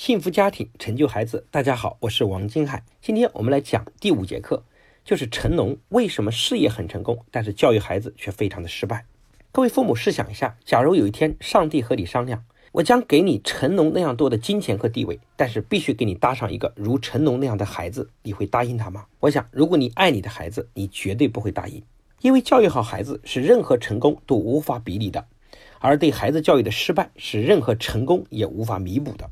幸福家庭成就孩子，大家好，我是王金海。今天我们来讲第五节课，就是成龙为什么事业很成功，但是教育孩子却非常的失败。各位父母试想一下，假如有一天上帝和你商量，我将给你成龙那样多的金钱和地位，但是必须给你搭上一个如成龙那样的孩子，你会答应他吗？我想，如果你爱你的孩子，你绝对不会答应，因为教育好孩子是任何成功都无法比拟的，而对孩子教育的失败是任何成功也无法弥补的。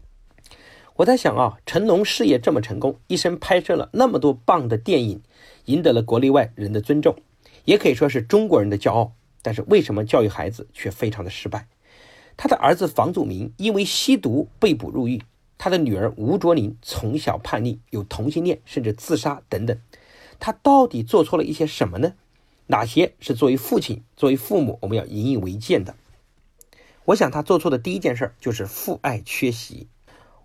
我在想啊，成龙事业这么成功，一生拍摄了那么多棒的电影，赢得了国内外人的尊重，也可以说是中国人的骄傲。但是为什么教育孩子却非常的失败？他的儿子房祖名因为吸毒被捕入狱，他的女儿吴卓林从小叛逆，有同性恋，甚至自杀等等。他到底做错了一些什么呢？哪些是作为父亲、作为父母我们要引以为戒的？我想他做错的第一件事就是父爱缺席。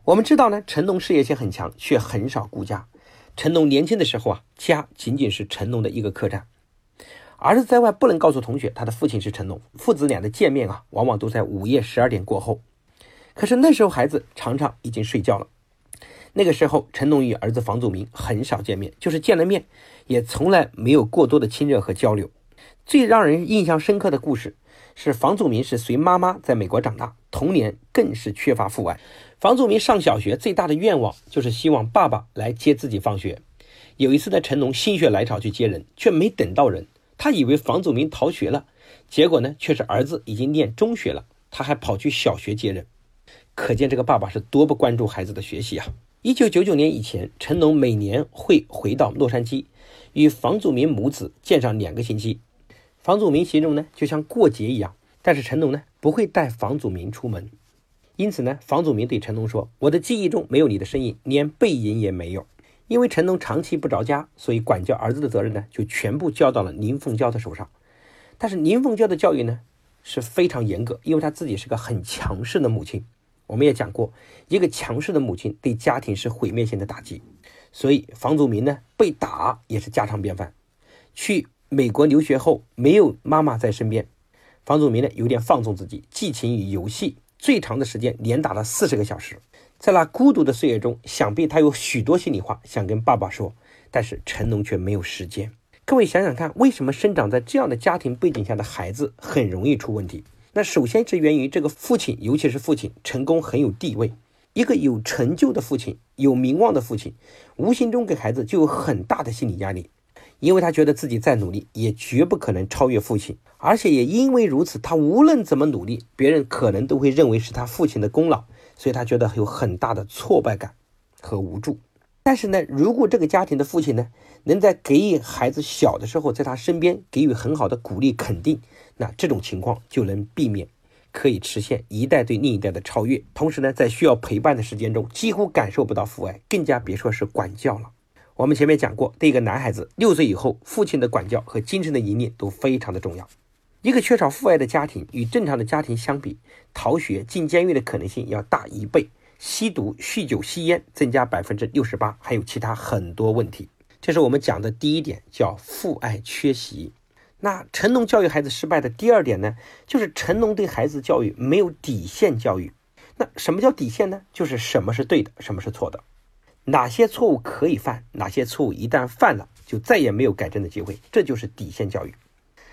我们知道呢，成龙事业心很强，却很少顾家。成龙年轻的时候啊，家仅仅是成龙的一个客栈。儿子在外不能告诉同学他的父亲是成龙，父子俩的见面啊，往往都在午夜十二点过后。可是那时候孩子常常已经睡觉了。那个时候，成龙与儿子房祖名很少见面，就是见了面，也从来没有过多的亲热和交流。最让人印象深刻的故事是，房祖名是随妈妈在美国长大，童年更是缺乏父爱。房祖名上小学最大的愿望就是希望爸爸来接自己放学。有一次呢，成龙心血来潮去接人，却没等到人。他以为房祖名逃学了，结果呢，却是儿子已经念中学了，他还跑去小学接人。可见这个爸爸是多不关注孩子的学习啊！一九九九年以前，成龙每年会回到洛杉矶，与房祖名母子见上两个星期。房祖名形容呢，就像过节一样。但是成龙呢，不会带房祖名出门。因此呢，房祖名对成龙说：“我的记忆中没有你的身影，连背影也没有。”因为成龙长期不着家，所以管教儿子的责任呢，就全部交到了林凤娇的手上。但是林凤娇的教育呢是非常严格，因为她自己是个很强势的母亲。我们也讲过，一个强势的母亲对家庭是毁灭性的打击。所以房祖名呢被打也是家常便饭。去美国留学后，没有妈妈在身边，房祖名呢有点放纵自己，寄情于游戏。最长的时间连打了四十个小时，在那孤独的岁月中，想必他有许多心里话想跟爸爸说，但是成龙却没有时间。各位想想看，为什么生长在这样的家庭背景下的孩子很容易出问题？那首先是源于这个父亲，尤其是父亲成功很有地位，一个有成就的父亲，有名望的父亲，无形中给孩子就有很大的心理压力。因为他觉得自己再努力也绝不可能超越父亲，而且也因为如此，他无论怎么努力，别人可能都会认为是他父亲的功劳，所以他觉得有很大的挫败感和无助。但是呢，如果这个家庭的父亲呢，能在给予孩子小的时候，在他身边给予很好的鼓励肯定，那这种情况就能避免，可以实现一代对另一代的超越。同时呢，在需要陪伴的时间中，几乎感受不到父爱，更加别说是管教了。我们前面讲过，对一个男孩子六岁以后，父亲的管教和精神的引领都非常的重要。一个缺少父爱的家庭，与正常的家庭相比，逃学、进监狱的可能性要大一倍，吸毒、酗酒、吸烟增加百分之六十八，还有其他很多问题。这是我们讲的第一点，叫父爱缺席。那成龙教育孩子失败的第二点呢，就是成龙对孩子教育没有底线教育。那什么叫底线呢？就是什么是对的，什么是错的。哪些错误可以犯？哪些错误一旦犯了，就再也没有改正的机会？这就是底线教育。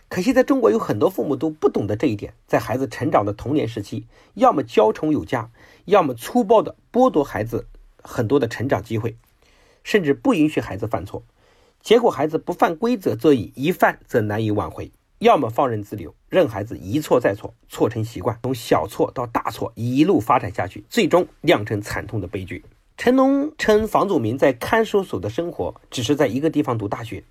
可惜在中国有很多父母都不懂得这一点，在孩子成长的童年时期，要么娇宠有加，要么粗暴的剥夺孩子很多的成长机会，甚至不允许孩子犯错。结果孩子不犯规则则已，一犯则难以挽回。要么放任自流，任孩子一错再错，错成习惯，从小错到大错一路发展下去，最终酿成惨痛的悲剧。成龙称房祖名在看守所的生活只是在一个地方读大学，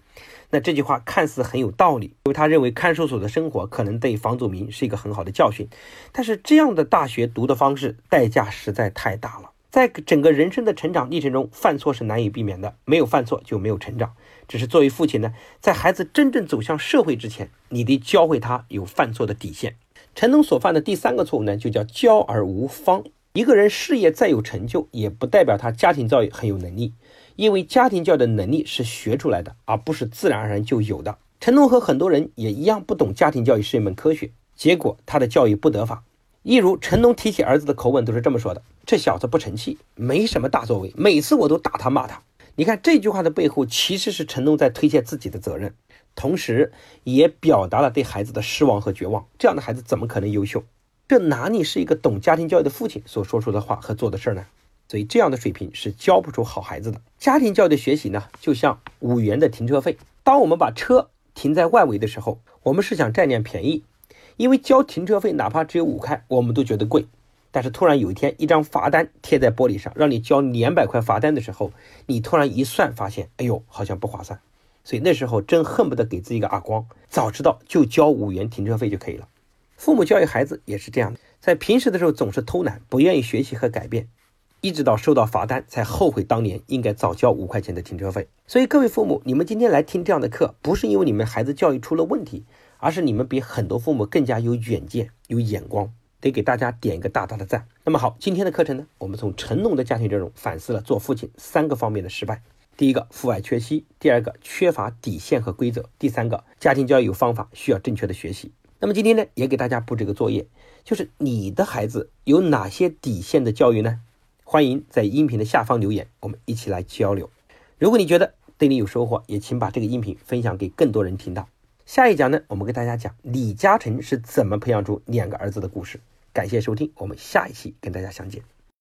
那这句话看似很有道理，因为他认为看守所的生活可能对房祖名是一个很好的教训。但是这样的大学读的方式代价实在太大了，在整个人生的成长历程中，犯错是难以避免的，没有犯错就没有成长。只是作为父亲呢，在孩子真正走向社会之前，你得教会他有犯错的底线。成龙所犯的第三个错误呢，就叫教而无方。一个人事业再有成就，也不代表他家庭教育很有能力，因为家庭教育的能力是学出来的，而不是自然而然就有的。成龙和很多人也一样，不懂家庭教育是一门科学，结果他的教育不得法，一如成龙提起儿子的口吻都是这么说的：“这小子不成器，没什么大作为，每次我都打他骂他。”你看这句话的背后，其实是成龙在推卸自己的责任，同时也表达了对孩子的失望和绝望。这样的孩子怎么可能优秀？这哪里是一个懂家庭教育的父亲所说出的话和做的事儿呢？所以这样的水平是教不出好孩子的。家庭教育的学习呢，就像五元的停车费，当我们把车停在外围的时候，我们是想占点便宜。因为交停车费哪怕只有五块，我们都觉得贵。但是突然有一天，一张罚单贴在玻璃上，让你交两百块罚单的时候，你突然一算，发现，哎呦，好像不划算。所以那时候真恨不得给自己一个耳光。早知道就交五元停车费就可以了。父母教育孩子也是这样的，在平时的时候总是偷懒，不愿意学习和改变，一直到收到罚单才后悔当年应该早交五块钱的停车费。所以各位父母，你们今天来听这样的课，不是因为你们孩子教育出了问题。而是你们比很多父母更加有远见、有眼光，得给大家点一个大大的赞。那么好，今天的课程呢，我们从成龙的家庭阵容反思了做父亲三个方面的失败：第一个，父爱缺席；第二个，缺乏底线和规则；第三个，家庭教育有方法，需要正确的学习。那么今天呢，也给大家布置个作业，就是你的孩子有哪些底线的教育呢？欢迎在音频的下方留言，我们一起来交流。如果你觉得对你有收获，也请把这个音频分享给更多人听到。下一讲呢，我们给大家讲李嘉诚是怎么培养出两个儿子的故事。感谢收听，我们下一期跟大家相见。